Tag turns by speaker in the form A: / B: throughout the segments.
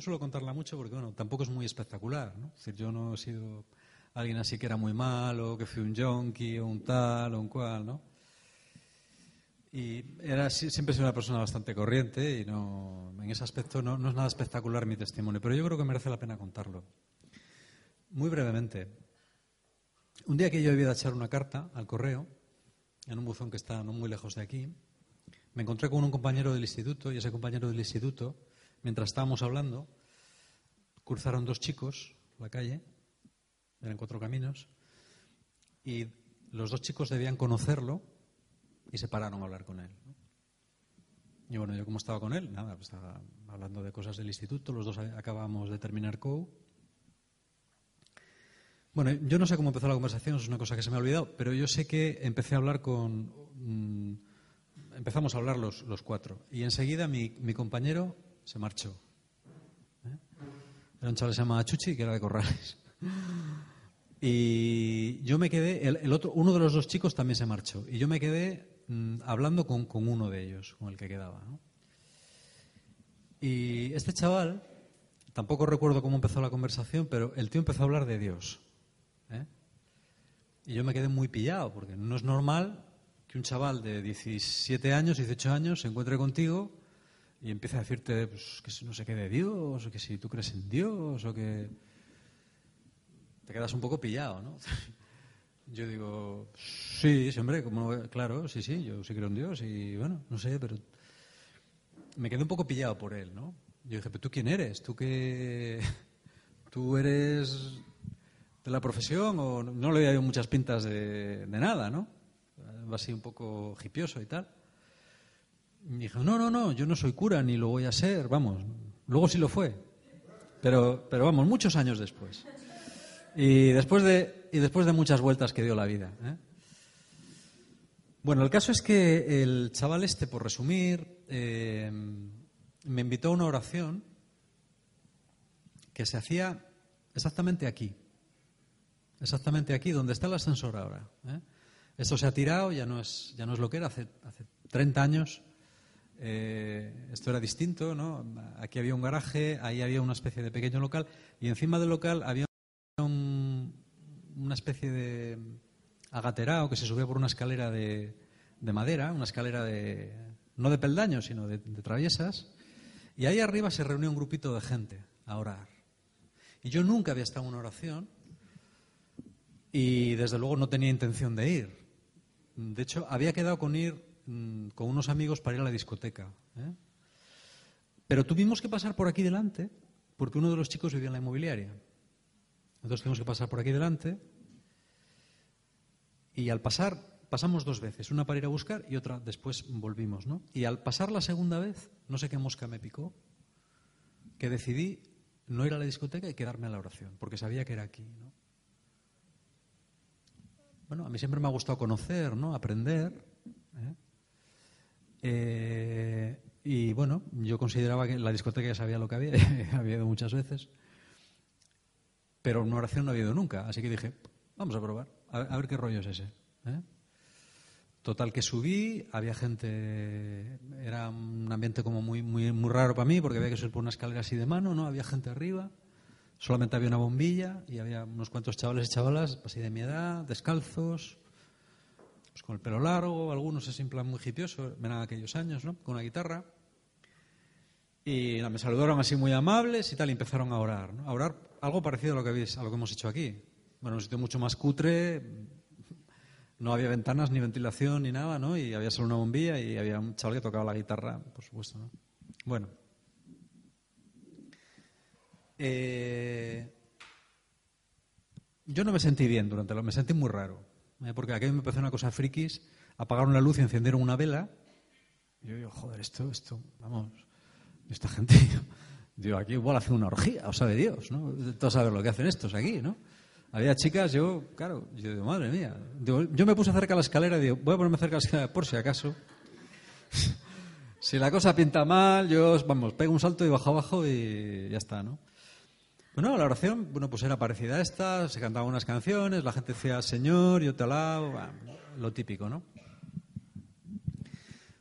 A: No suelo contarla mucho porque, bueno, tampoco es muy espectacular. ¿no? Es decir, yo no he sido alguien así que era muy malo, que fui un yonki o un tal o un cual, ¿no? Y era, siempre he sido una persona bastante corriente y no, en ese aspecto no, no es nada espectacular mi testimonio, pero yo creo que merece la pena contarlo. Muy brevemente. Un día que yo había de echar una carta al correo, en un buzón que está no muy lejos de aquí, me encontré con un compañero del instituto y ese compañero del instituto, mientras estábamos hablando, cruzaron dos chicos la calle, eran cuatro caminos, y los dos chicos debían conocerlo y se pararon a hablar con él. Y bueno, yo como estaba con él, nada, pues estaba hablando de cosas del instituto, los dos acabamos de terminar COU. Bueno, yo no sé cómo empezó la conversación, es una cosa que se me ha olvidado, pero yo sé que empecé a hablar con... mm, empezamos a hablar los, cuatro y enseguida mi compañero se marchó. ¿eh? Era un chaval que se llamaba Chuchi, que era de Corrales. Y yo me quedé, el, el otro, uno de los dos chicos también se marchó. Y yo me quedé mm, hablando con, con uno de ellos, con el que quedaba. Y este chaval, tampoco recuerdo cómo empezó la conversación, pero el tío empezó a hablar de Dios. ¿eh? Y yo me quedé muy pillado, porque no es normal que un chaval de 17 años, 18 años, se encuentre contigo y empiece a decirte pues, que no sé qué de Dios, o que si tú crees en Dios, o que te quedas un poco pillado, ¿no? Yo digo, sí, sí, hombre, como, claro, sí, sí, yo sí creo en Dios y bueno, no sé, pero me quedé un poco pillado por él, ¿no? Yo dije, pero tú quién eres, tú qué, tú eres de la profesión o no, no le había muchas pintas de, de nada, ¿no? Va así un poco hipioso y tal. Me dijo, no, no, no, yo no soy cura ni lo voy a ser, vamos, luego sí lo fue, pero, pero vamos, muchos años después. Y después de, y después de muchas vueltas que dio la vida. ¿eh? Bueno, el caso es que el chaval este, por resumir, eh, me invitó a una oración que se hacía exactamente aquí. Exactamente aquí, donde está el ascensor ahora. ¿eh? Esto se ha tirado, ya no es, ya no es lo que era. Hace, hace 30 años eh, esto era distinto, ¿no? Aquí había un garaje, ahí había una especie de pequeño local y encima del local había un- una especie de agaterao que se subía por una escalera de, de madera, una escalera de no de peldaños, sino de, de traviesas, y ahí arriba se reunía un grupito de gente a orar. Y yo nunca había estado en una oración y desde luego no tenía intención de ir. De hecho, había quedado con ir mm, con unos amigos para ir a la discoteca. ¿eh? Pero tuvimos que pasar por aquí delante porque uno de los chicos vivía en la inmobiliaria. Entonces tuvimos que pasar por aquí delante y al pasar, pasamos dos veces, una para ir a buscar y otra después volvimos, ¿no? Y al pasar la segunda vez, no sé qué mosca me picó, que decidí no ir a la discoteca y quedarme a la oración, porque sabía que era aquí, ¿no? Bueno, a mí siempre me ha gustado conocer, ¿no? Aprender. ¿eh? Eh, y bueno, yo consideraba que la discoteca ya sabía lo que había, había ido muchas veces. Pero una oración no había ido nunca, así que dije, vamos a probar, a, a ver qué rollo es ese. ¿eh? Total que subí, había gente, era un ambiente como muy, muy, muy raro para mí, porque había que subir por una escalera así de mano, ¿no? Había gente arriba, solamente había una bombilla y había unos cuantos chavales y chavalas, así de mi edad, descalzos, pues con el pelo largo, algunos así en plan muy hipioso, eran aquellos años, ¿no? Con una guitarra. Y me saludaron así muy amables y tal, y empezaron a orar. A orar algo parecido a lo que habéis, a lo que hemos hecho aquí. Bueno, un sitio mucho más cutre, no había ventanas ni ventilación ni nada, ¿no? Y había solo una bombilla y había un chaval que tocaba la guitarra, por supuesto, ¿no? Bueno. Eh, yo no me sentí bien durante lo, me sentí muy raro. Porque aquí me empezó una cosa frikis, apagaron la luz y encendieron una vela. Y yo digo, joder, esto, esto, vamos, esta gente, digo, aquí igual hacen una orgía, o sabe Dios, ¿no? Todos saben lo que hacen estos aquí, ¿no? Había chicas, yo, claro, yo digo, madre mía. yo me puse cerca de la escalera y digo, voy a ponerme cerca de la escalera por si acaso. si la cosa pinta mal, yo, vamos, pego un salto y bajo abajo y ya está, ¿no? Bueno, la oración, bueno, pues era parecida a esta, se cantaban unas canciones, la gente decía Señor, yo te alabo, lo típico, ¿no?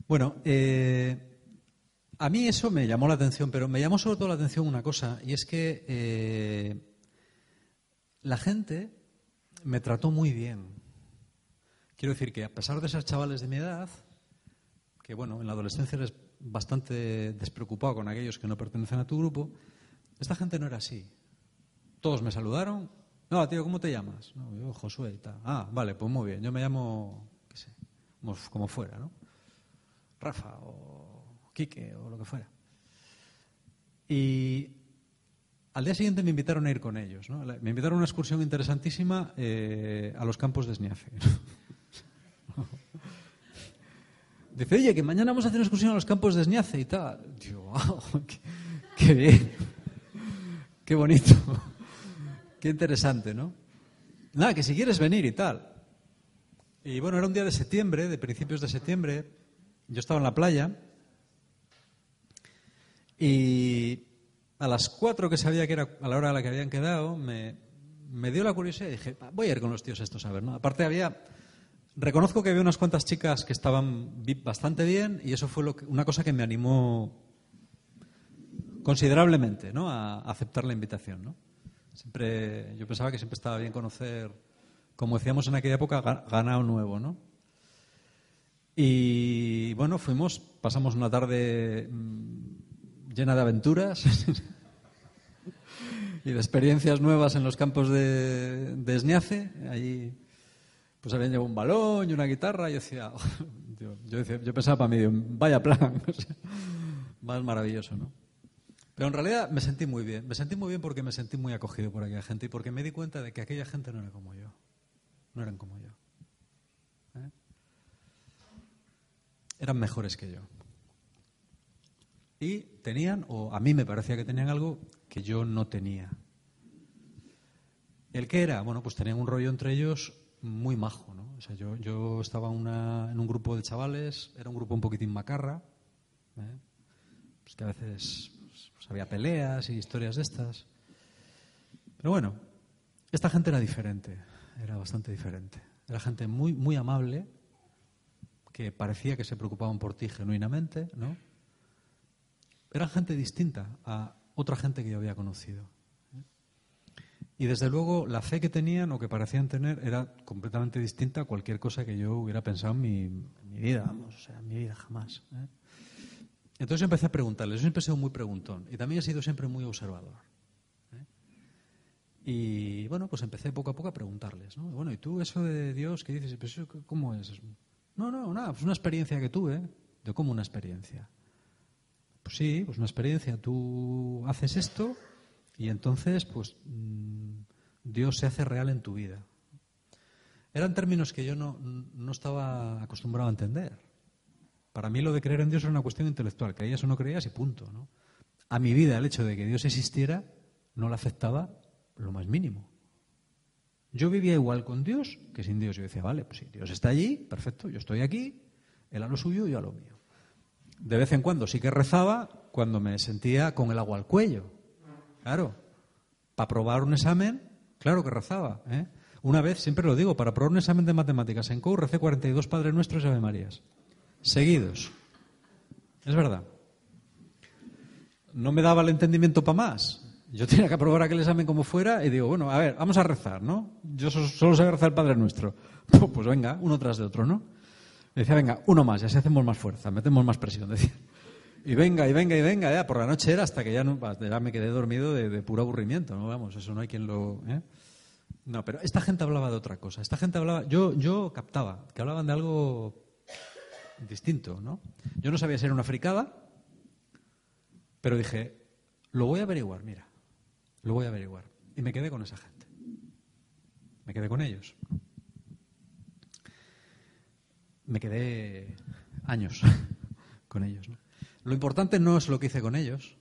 A: Bueno, eh, a mí eso me llamó la atención, pero me llamó sobre todo la atención una cosa, y es que eh, la gente me trató muy bien. Quiero decir que a pesar de ser chavales de mi edad, que bueno, en la adolescencia eres bastante despreocupado con aquellos que no pertenecen a tu grupo, esta gente no era así. Todos me saludaron. No, tío, ¿cómo te llamas? No, yo, Josué y tal. Ah, vale, pues muy bien. Yo me llamo, qué sé, como, fuera, ¿no? Rafa o Quique o lo que fuera. Y al día siguiente me invitaron a ir con ellos. ¿no? Me invitaron a una excursión interesantísima eh, a los campos de Esniace. Dice, oye, que mañana vamos a hacer una excursión a los campos de Esniace y tal. Digo, wow, qué bien, qué bonito. Qué interesante, ¿no? Nada, que si quieres venir y tal. Y bueno, era un día de septiembre, de principios de septiembre. Yo estaba en la playa. Y a las cuatro que sabía que era a la hora a la que habían quedado, me, dio la curiosidad y dije, voy a ir con los tíos estos a ver, ¿no? Aparte había... Reconozco que había unas cuantas chicas que estaban bastante bien y eso fue lo una cosa que me animó considerablemente ¿no? a aceptar la invitación. ¿no? Siempre, yo pensaba que siempre estaba bien conocer, como decíamos en aquella época, ganado nuevo, ¿no? Y bueno, fuimos, pasamos una tarde mm, llena de aventuras y de experiencias nuevas en los campos de, de Esniace. Allí pues habían llevado un balón y una guitarra y yo decía, yo, yo pensaba para mí, vaya plan, más maravilloso, ¿no? Pero en realidad me sentí muy bien. Me sentí muy bien porque me sentí muy acogido por aquella gente y porque me di cuenta de que aquella gente no era como yo. No eran como yo. ¿Eh? Eran mejores que yo. Y tenían, o a mí me parecía que tenían algo que yo no tenía. ¿El qué era? Bueno, pues tenían un rollo entre ellos muy majo, ¿no? O sea, yo, yo estaba en un grupo de chavales, era un grupo un poquitín macarra, ¿eh? pues que a veces había peleas y historias de estas. Pero bueno, esta gente era diferente, era bastante diferente. Era gente muy, muy amable, que parecía que se preocupaban por ti genuinamente, ¿no? Era gente distinta a otra gente que yo había conocido. Y desde luego la fe que tenían o que parecían tener era completamente distinta a cualquier cosa que yo hubiera pensado en mi, mi vida, vamos, o sea, en mi vida jamás. ¿eh? Entonces empecé a preguntarles. Yo siempre he sido muy preguntón y también he sido siempre muy observador. ¿eh? Y bueno, pues empecé poco a poco a preguntarles. ¿no? Bueno, ¿y tú eso de Dios qué dices? Pues, ¿Cómo es? No, no, nada, pues una experiencia que tuve. ¿De cómo una experiencia? Pues sí, pues una experiencia. Tú haces esto y entonces, pues mm, Dios se hace real en tu vida. Eran términos que yo no, no estaba acostumbrado a entender. Para mí lo de creer en Dios era una cuestión intelectual. Creías o no creías y punto. ¿no? A mi vida el hecho de que Dios existiera no le afectaba lo más mínimo. Yo vivía igual con Dios que sin Dios. Yo decía, vale, pues si Dios está allí, perfecto, yo estoy aquí, Él a lo suyo yo a lo mío. De vez en cuando sí que rezaba cuando me sentía con el agua al cuello. Claro, para probar un examen, claro que rezaba. ¿eh? Una vez, siempre lo digo, para probar un examen de matemáticas en COU recé 42 Padres Nuestros y Ave Marías seguidos. Es verdad. No me daba el entendimiento para más. Yo tenía que aprobar aquel examen como fuera y digo, bueno, a ver, vamos a rezar, ¿no? Yo solo sé rezar el Padre Nuestro. Pues venga, uno tras de otro, ¿no? Me decía, venga, uno más, ya si hacemos más fuerza, metemos más presión, decía. Y venga, y venga, y venga, ya, por la noche era hasta que ya, no, ya me quedé dormido de, puro aburrimiento, ¿no? Vamos, eso no hay quien lo... ¿eh? No, pero esta gente hablaba de otra cosa. Esta gente hablaba, yo, yo captaba, que hablaban de algo distinto, ¿no? Yo no sabía ser una fricada, pero dije, lo voy a averiguar, mira, lo voy a averiguar. Y me quedé con esa gente. me quedé con ellos. Me quedé años con ellos. Lo importante no es lo que hice con ellos.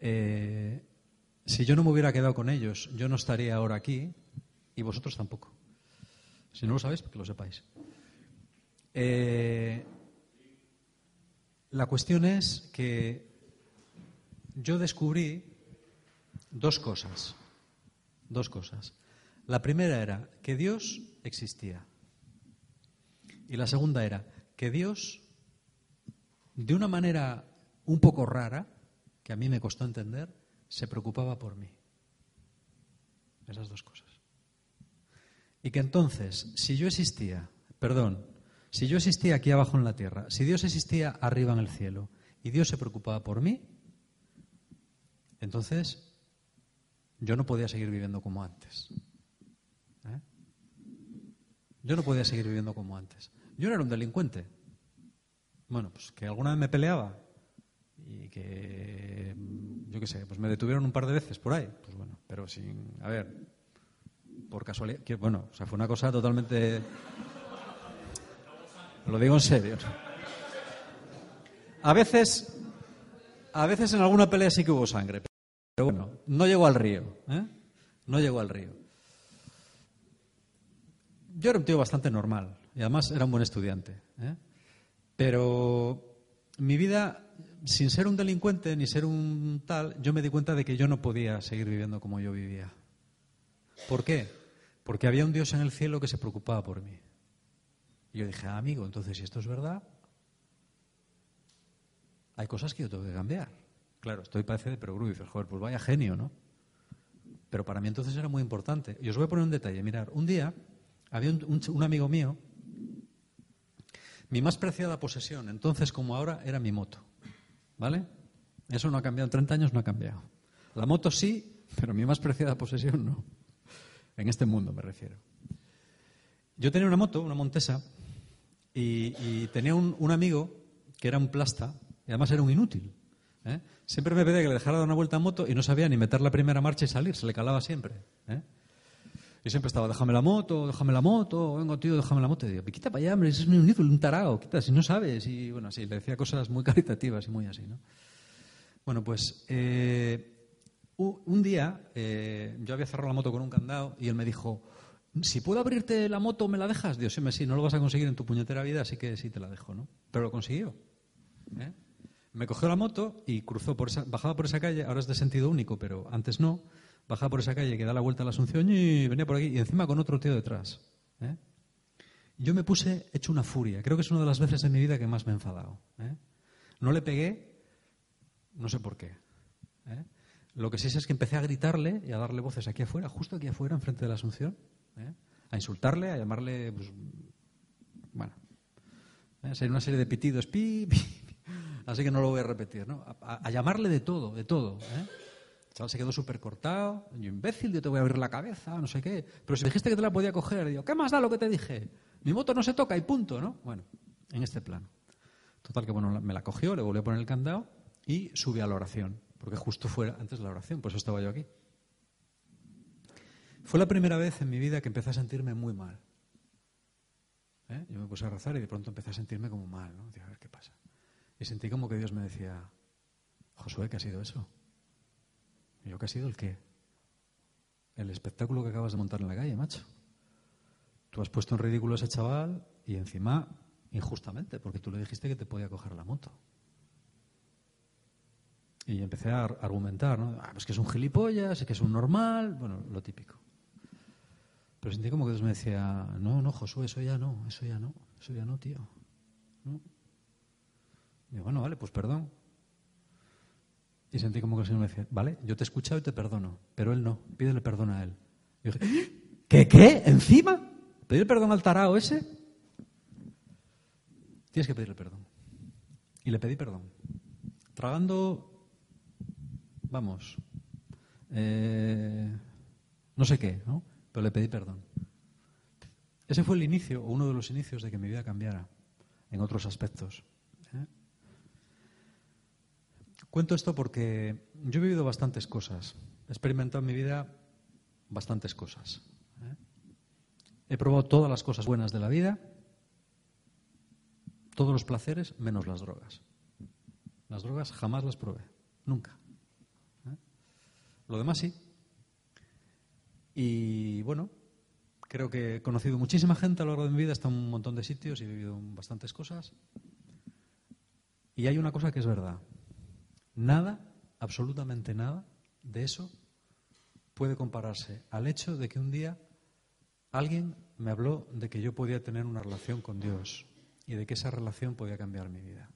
A: Eh, si yo no me hubiera quedado con ellos, yo no estaría ahora aquí y vosotros tampoco. Si no lo sabéis, que lo sepáis. Eh, la cuestión es que yo descubrí dos cosas. Dos cosas. La primera era que Dios existía. Y la segunda era que Dios, de una manera un poco rara, que a mí me costó entender, se preocupaba por mí. Esas dos cosas. Y que entonces, si yo existía, perdón, si yo existía aquí abajo en la tierra, si Dios existía arriba en el cielo y Dios se preocupaba por mí, entonces yo no podía seguir viviendo como antes. ¿Eh? Yo no podía seguir viviendo como antes. Yo no era un delincuente. Bueno, pues que alguna vez me peleaba y que, yo qué sé, pues me detuvieron un par de veces por ahí. Pues bueno, pero sin, a ver, por casualidad, que, bueno, o sea, fue una cosa totalmente... Lo digo en serio. A veces, a veces en alguna pelea sí que hubo sangre, pero bueno, no llegó al río, ¿eh? No llegó al río. Yo era un tío bastante normal y además era un buen estudiante, ¿eh? pero mi vida sin ser un delincuente ni ser un tal, yo me di cuenta de que yo no podía seguir viviendo como yo vivía. ¿Por qué? Porque había un Dios en el cielo que se preocupaba por mí. Y yo dije, ah, amigo, entonces si esto es verdad, hay cosas que yo tengo que cambiar. Claro, estoy parece de perogrullo y joder, pues vaya genio, ¿no? Pero para mí entonces era muy importante. Y os voy a poner un detalle. Mirar, un día había un amigo mío, mi más preciada posesión, entonces como ahora, era mi moto. ¿Vale? Eso no ha cambiado. En 30 años no ha cambiado. La moto sí, pero mi más preciada posesión no. En este mundo me refiero. Yo tenía una moto, una Montesa, y, tenía un, amigo que era un plasta, y además era un inútil. ¿eh? Siempre me pedía que le dejara dar una vuelta a moto y no sabía ni meter la primera marcha y salir, se le calaba siempre. ¿eh? Y siempre estaba, déjame la moto, déjame la moto, vengo tío, déjame la moto. Y digo, quita para allá, hombre, es un inútil, un tarao, quita, si no sabes. Y bueno, así, le decía cosas muy caritativas y muy así, ¿no? Bueno, pues eh, un día yo había cerrado la moto con un candado y él me dijo, si puedo abrirte la moto, ¿me la dejas? Dios, sí, no lo vas a conseguir en tu puñetera vida, así que sí te la dejo, ¿no? Pero lo consiguió. ¿eh? Me cogió la moto y cruzó por esa, bajaba por esa calle, ahora es de sentido único, pero antes no bajaba por esa calle que da la vuelta a la Asunción y venía por aquí y encima con otro tío detrás. ¿eh? Yo me puse hecho una furia. Creo que es una de las veces en mi vida que más me he enfadado. ¿eh? No le pegué, no sé por qué. Lo que sí sé es que empecé a gritarle y a darle voces aquí afuera, justo aquí afuera, enfrente de la Asunción, a insultarle, a llamarle, pues, bueno, hacer una serie de pitidos, pi, así que no lo voy a repetir, ¿no? A, llamarle de todo, de todo. ¿eh? se quedó súper cortado. Yo, imbécil, yo te voy a abrir la cabeza, no sé qué. Pero si dijiste que te la podía coger, digo, ¿qué más da lo que te dije? Mi moto no se toca y punto, ¿no? Bueno, en este plano. Total, que bueno, me la cogió, le volvió a poner el candado y subí a la oración. Porque justo fue antes de la oración, por eso estaba yo aquí. Fue la primera vez en mi vida que empecé a sentirme muy mal. ¿Eh? Yo me puse a rezar y de pronto empecé a sentirme como mal, ¿no? qué pasa. Y sentí como que Dios me decía, Josué, ¿qué ha sido eso? ¿Y yo qué ha sido el qué? El espectáculo que acabas de montar en la calle, macho. Tú has puesto en ridículo a ese chaval y encima injustamente, porque tú le dijiste que te podía coger la moto. Y empecé a argumentar, ¿no? Ah, pues que es un gilipollas, que es un normal, bueno, lo típico. Pero sentí como que Dios me decía, no, no, Josué, eso ya no, eso ya no, eso ya no, tío. Y bueno, vale, pues perdón. Y sentí como que el Señor me decía, vale, yo te he escuchado y te perdono, pero él no, pídele perdón a él. Y dije, ¿qué, qué? ¿Encima? ¿Pedir perdón al tarao ese? Tienes que pedirle perdón. Y le pedí perdón. Tragando, vamos, eh, no sé qué, ¿no? Le pedí perdón. Ese fue el inicio, o uno de los inicios de que mi vida cambiara en otros aspectos. ¿eh? Cuento esto porque yo he vivido bastantes cosas, he experimentado en mi vida bastantes cosas. ¿eh? He probado todas las cosas buenas de la vida, todos los placeres, menos las drogas. Las drogas jamás las probé, nunca. ¿Eh? Lo demás sí. Y bueno, creo que he conocido muchísima gente a lo largo de mi vida, he estado en un montón de sitios y he vivido bastantes cosas. Y hay una cosa que es verdad. Nada, absolutamente nada, de eso puede compararse al hecho de que un día alguien me habló de que yo podía tener una relación con Dios y de que esa relación podía cambiar mi vida.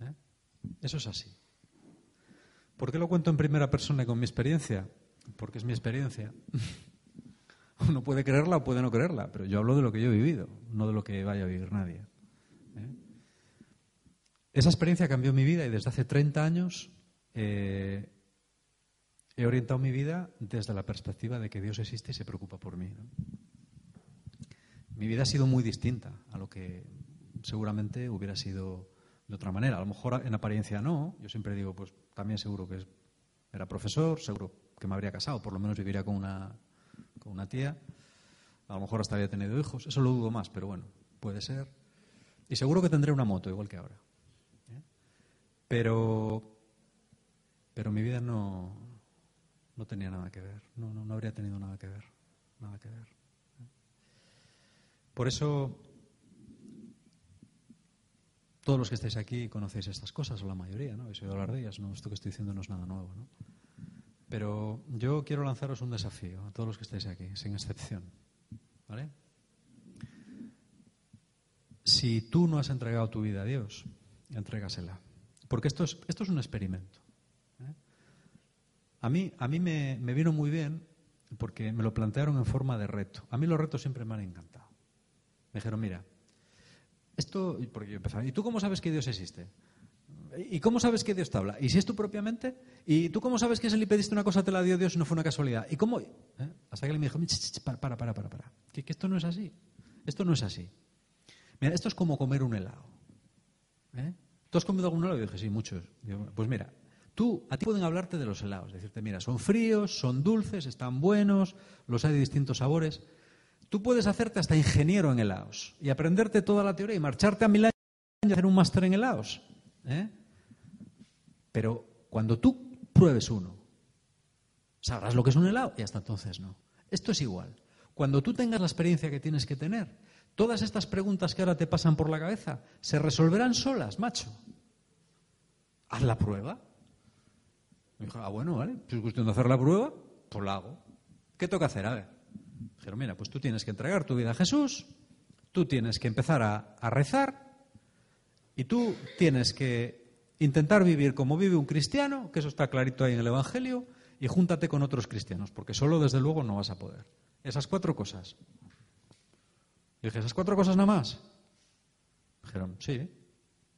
A: ¿Eh? Eso es así. ¿Por qué lo cuento en primera persona y con mi experiencia? Porque es mi experiencia. Uno puede creerla o puede no creerla, pero yo hablo de lo que yo he vivido, no de lo que vaya a vivir nadie. ¿eh? Esa experiencia cambió mi vida y desde hace 30 años eh, he orientado mi vida desde la perspectiva de que Dios existe y se preocupa por mí. Mi vida ha sido muy distinta a lo que seguramente hubiera sido de otra manera. A lo mejor en apariencia no. Yo siempre digo, pues también seguro que era profesor, seguro que me habría casado, por lo menos viviría con una, con una tía. A lo mejor hasta había tenido hijos. Eso lo dudo más, pero bueno, puede ser. Y seguro que tendré una moto, igual que ahora. ¿eh? Pero, pero mi vida no, no tenía nada que ver. No, no, no habría tenido nada que ver. Nada que ver. Por eso, todos los que estáis aquí conocéis estas cosas, o la mayoría, ¿no? Habéis oído hablar de ellas, ¿no? Esto que estoy diciendo no es nada nuevo, ¿no? Pero yo quiero lanzaros un desafío a todos los que estáis aquí, sin excepción, ¿vale? Si tú no has entregado tu vida a Dios, entrégasela. Porque esto es, esto es un experimento. ¿eh? A mí, a mí me, me vino muy bien porque me lo plantearon en forma de reto. A mí los retos siempre me han encantado. Me dijeron, mira, esto, porque yo empezaba, ¿y tú cómo sabes que Dios existe? ¿Y cómo sabes que Dios te habla? ¿Y si es tú propiamente? ¿Y tú cómo sabes que si le pediste una cosa te la dio Dios y no fue una casualidad? ¿Y cómo? ¿Eh? Hasta que él me dijo, para, para, para, para. Que, esto no es así. Esto no es así. Mira, esto es como comer un helado. ¿Eh? ¿Tú has comido algún helado? Y dije, sí, muchos. pues mira, tú, a ti pueden hablarte de los helados. Decirte, mira, son fríos, son dulces, están buenos, los hay de distintos sabores. Tú puedes hacerte hasta ingeniero en helados y aprenderte toda la teoría y marcharte a Milán y hacer un máster en helados. ¿eh? Pero cuando tú pruebes uno, sabrás lo que es un helado y hasta entonces no. Esto es igual. Cuando tú tengas la experiencia que tienes que tener, todas estas preguntas que ahora te pasan por la cabeza se resolverán solas, macho. Haz la prueba. Me dijo, ah, bueno, vale, si es cuestión de hacer la prueba, pues la hago. ¿Qué toca hacer? A ver. Dijeron, mira, pues tú tienes que entregar tu vida a Jesús, tú tienes que empezar a, a rezar y tú tienes que intentar vivir como vive un cristiano, que eso está clarito ahí en el Evangelio, y júntate con otros cristianos, porque solo desde luego no vas a poder. Esas cuatro cosas. Y dije, ¿esas cuatro cosas nada más? Dijeron, sí.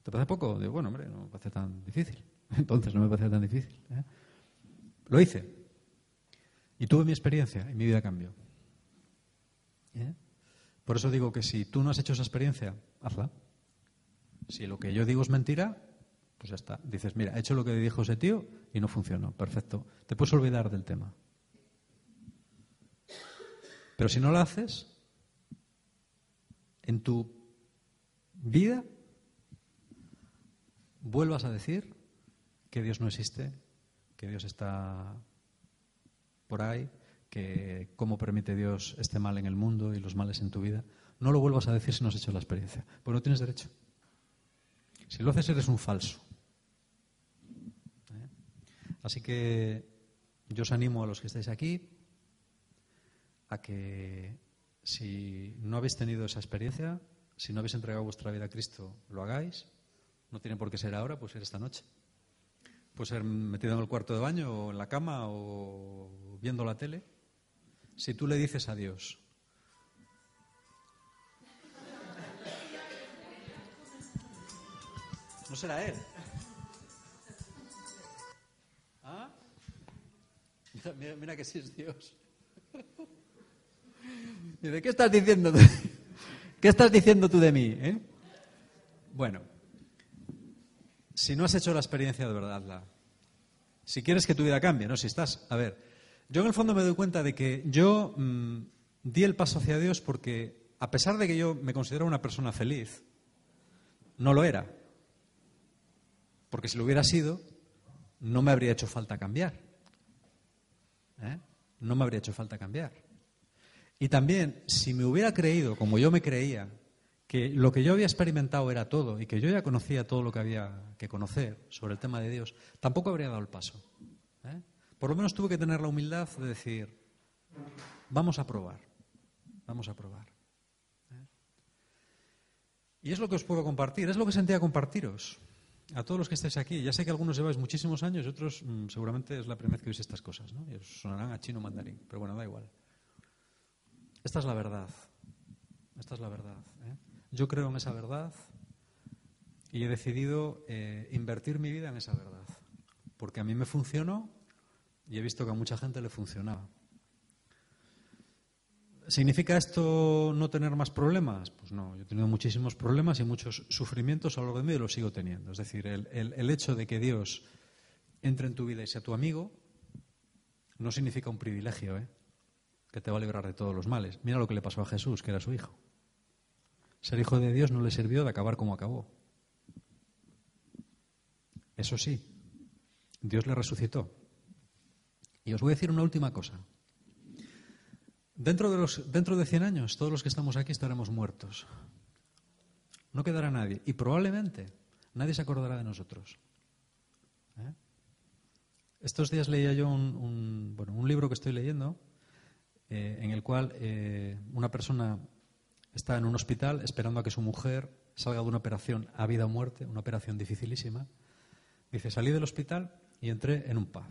A: ¿Te parece poco? Digo, bueno, hombre, no me parece tan difícil. Entonces no me parece tan difícil. ¿eh? Lo hice. Y tuve mi experiencia y mi vida cambió. ¿Eh? Por eso digo que si tú no has hecho esa experiencia, hazla. Si lo que yo digo es mentira, pues ya está. Dices, mira, he hecho lo que dijo ese tío y no funcionó. Perfecto. Te puedes olvidar del tema. Pero si no lo haces, en tu vida vuelvas a decir que Dios no existe, que Dios está por ahí, que cómo permite Dios este mal en el mundo y los males en tu vida, no lo vuelvas a decir si no has hecho la experiencia, porque no tienes derecho. Si lo haces eres un falso. Así que yo os animo a los que estáis aquí a que si no habéis tenido esa experiencia, si no habéis entregado vuestra vida a Cristo, lo hagáis. No tiene por qué ser ahora, puede ser esta noche. Puede ser metido en el cuarto de baño o en la cama o viendo la tele si tú le dices a Dios, no será Él. Mira, que sí es Dios. ¿De qué estás diciendo? ¿Qué estás diciendo tú de mí? Eh? Bueno, si no has hecho la experiencia de verdad, si quieres que tu vida cambie, ¿no? Si estás, a ver, yo en el fondo me doy cuenta de que yo mm, di el paso hacia Dios porque, a pesar de que yo me considero una persona feliz, no lo era. Porque si lo hubiera sido, no me habría hecho falta cambiar. ¿Eh? No me habría hecho falta cambiar. Y también, si me hubiera creído, como yo me creía, que lo que yo había experimentado era todo y que yo ya conocía todo lo que había que conocer sobre el tema de Dios, tampoco habría dado el paso. ¿eh? Por lo menos tuve que tener la humildad de decir, vamos a probar, vamos a probar. ¿eh? Y es lo que os puedo compartir, es lo que sentía compartiros a todos los que estáis aquí. Ya sé que algunos lleváis muchísimos años otros mm, seguramente es la primera vez que oís estas cosas, ¿no? Y os sonarán a chino mandarín, pero bueno, da igual. Esta es la verdad. Esta es la verdad. ¿eh? Yo creo en esa verdad y he decidido eh, invertir mi vida en esa verdad. Porque a mí me funcionó y he visto que a mucha gente le funcionaba. ¿Significa esto no tener más problemas? Pues no, yo he tenido muchísimos problemas y muchos sufrimientos a lo largo de mi vida y los sigo teniendo. Es decir, el, hecho de que Dios entre en tu vida y sea tu amigo no significa un privilegio, ¿eh? que te va a librar de todos los males. Mira lo que le pasó a Jesús, que era su hijo. Ser hijo de Dios no le sirvió de acabar como acabó. Eso sí, Dios le resucitó. Y os voy a decir una última cosa. Dentro de, los, dentro de 100 años, todos los que estamos aquí estaremos muertos. No quedará nadie. Y probablemente nadie se acordará de nosotros. ¿Eh? Estos días leía yo un, bueno, un libro que estoy leyendo eh, en el cual eh, una persona está en un hospital esperando a que su mujer salga de una operación a vida o muerte, una operación dificilísima. Dice, salí del hospital y entré en un pub.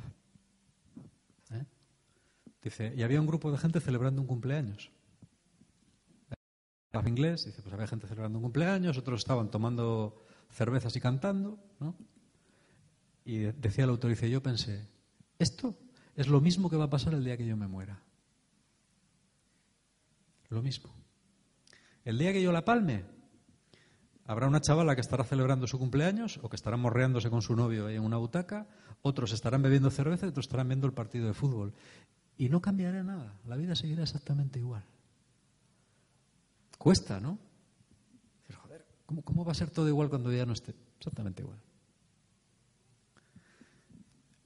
A: Dice, y había un grupo de gente celebrando un cumpleaños. En inglés, dice, pues había gente celebrando un cumpleaños, otros estaban tomando cervezas y cantando, ¿no? Y decía el autor, dice, yo pensé, esto es lo mismo que va a pasar el día que yo me muera. Lo mismo. El día que yo la palme, habrá una chavala que estará celebrando su cumpleaños o que estará morreándose con su novio en una butaca, otros estarán bebiendo cerveza y otros estarán viendo el partido de fútbol. Y no cambiará nada, la vida seguirá exactamente igual. Cuesta, ¿no? Joder, ¿cómo, ¿cómo va a ser todo igual cuando ya no esté? Exactamente igual.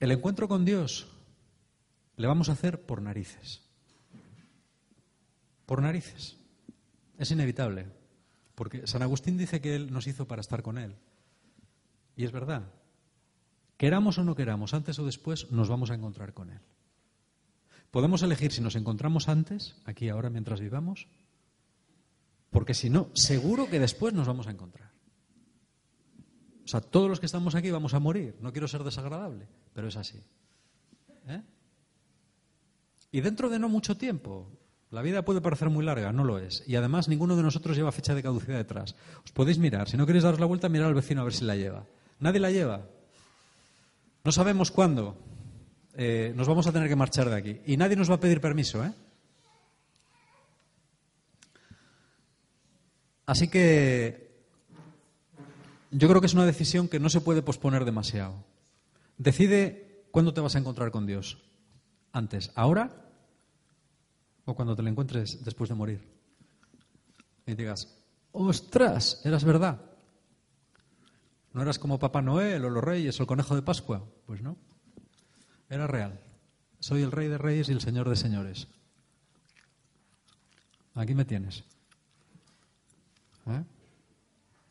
A: El encuentro con Dios le vamos a hacer por narices. Por narices. Es inevitable, porque San Agustín dice que Él nos hizo para estar con Él. Y es verdad. Queramos o no queramos, antes o después nos vamos a encontrar con Él. Podemos elegir si nos encontramos antes, aquí ahora mientras vivamos, porque si no, seguro que después nos vamos a encontrar. O sea, todos los que estamos aquí vamos a morir. No quiero ser desagradable, pero es así. ¿Eh? Y dentro de no mucho tiempo, la vida puede parecer muy larga, no lo es. Y además ninguno de nosotros lleva fecha de caducidad detrás. Os podéis mirar. Si no queréis daros la vuelta, mirar al vecino a ver si la lleva. Nadie la lleva. No sabemos cuándo eh, nos vamos a tener que marchar de aquí. Y nadie nos va a pedir permiso, ¿eh? Así que yo creo que es una decisión que no se puede posponer demasiado. Decide cuándo te vas a encontrar con Dios. Antes, ahora o cuando te lo encuentres después de morir. Y digas, ostras, eras verdad. No eras como Papá Noel o los reyes o el conejo de Pascua. Pues no. Era real. Soy el rey de reyes y el señor de señores. Aquí me tienes. ¿Eh?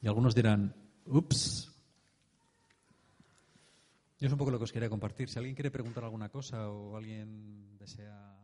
A: Y algunos dirán, ups. Yo es un poco lo que os quería compartir. Si alguien quiere preguntar alguna cosa o alguien desea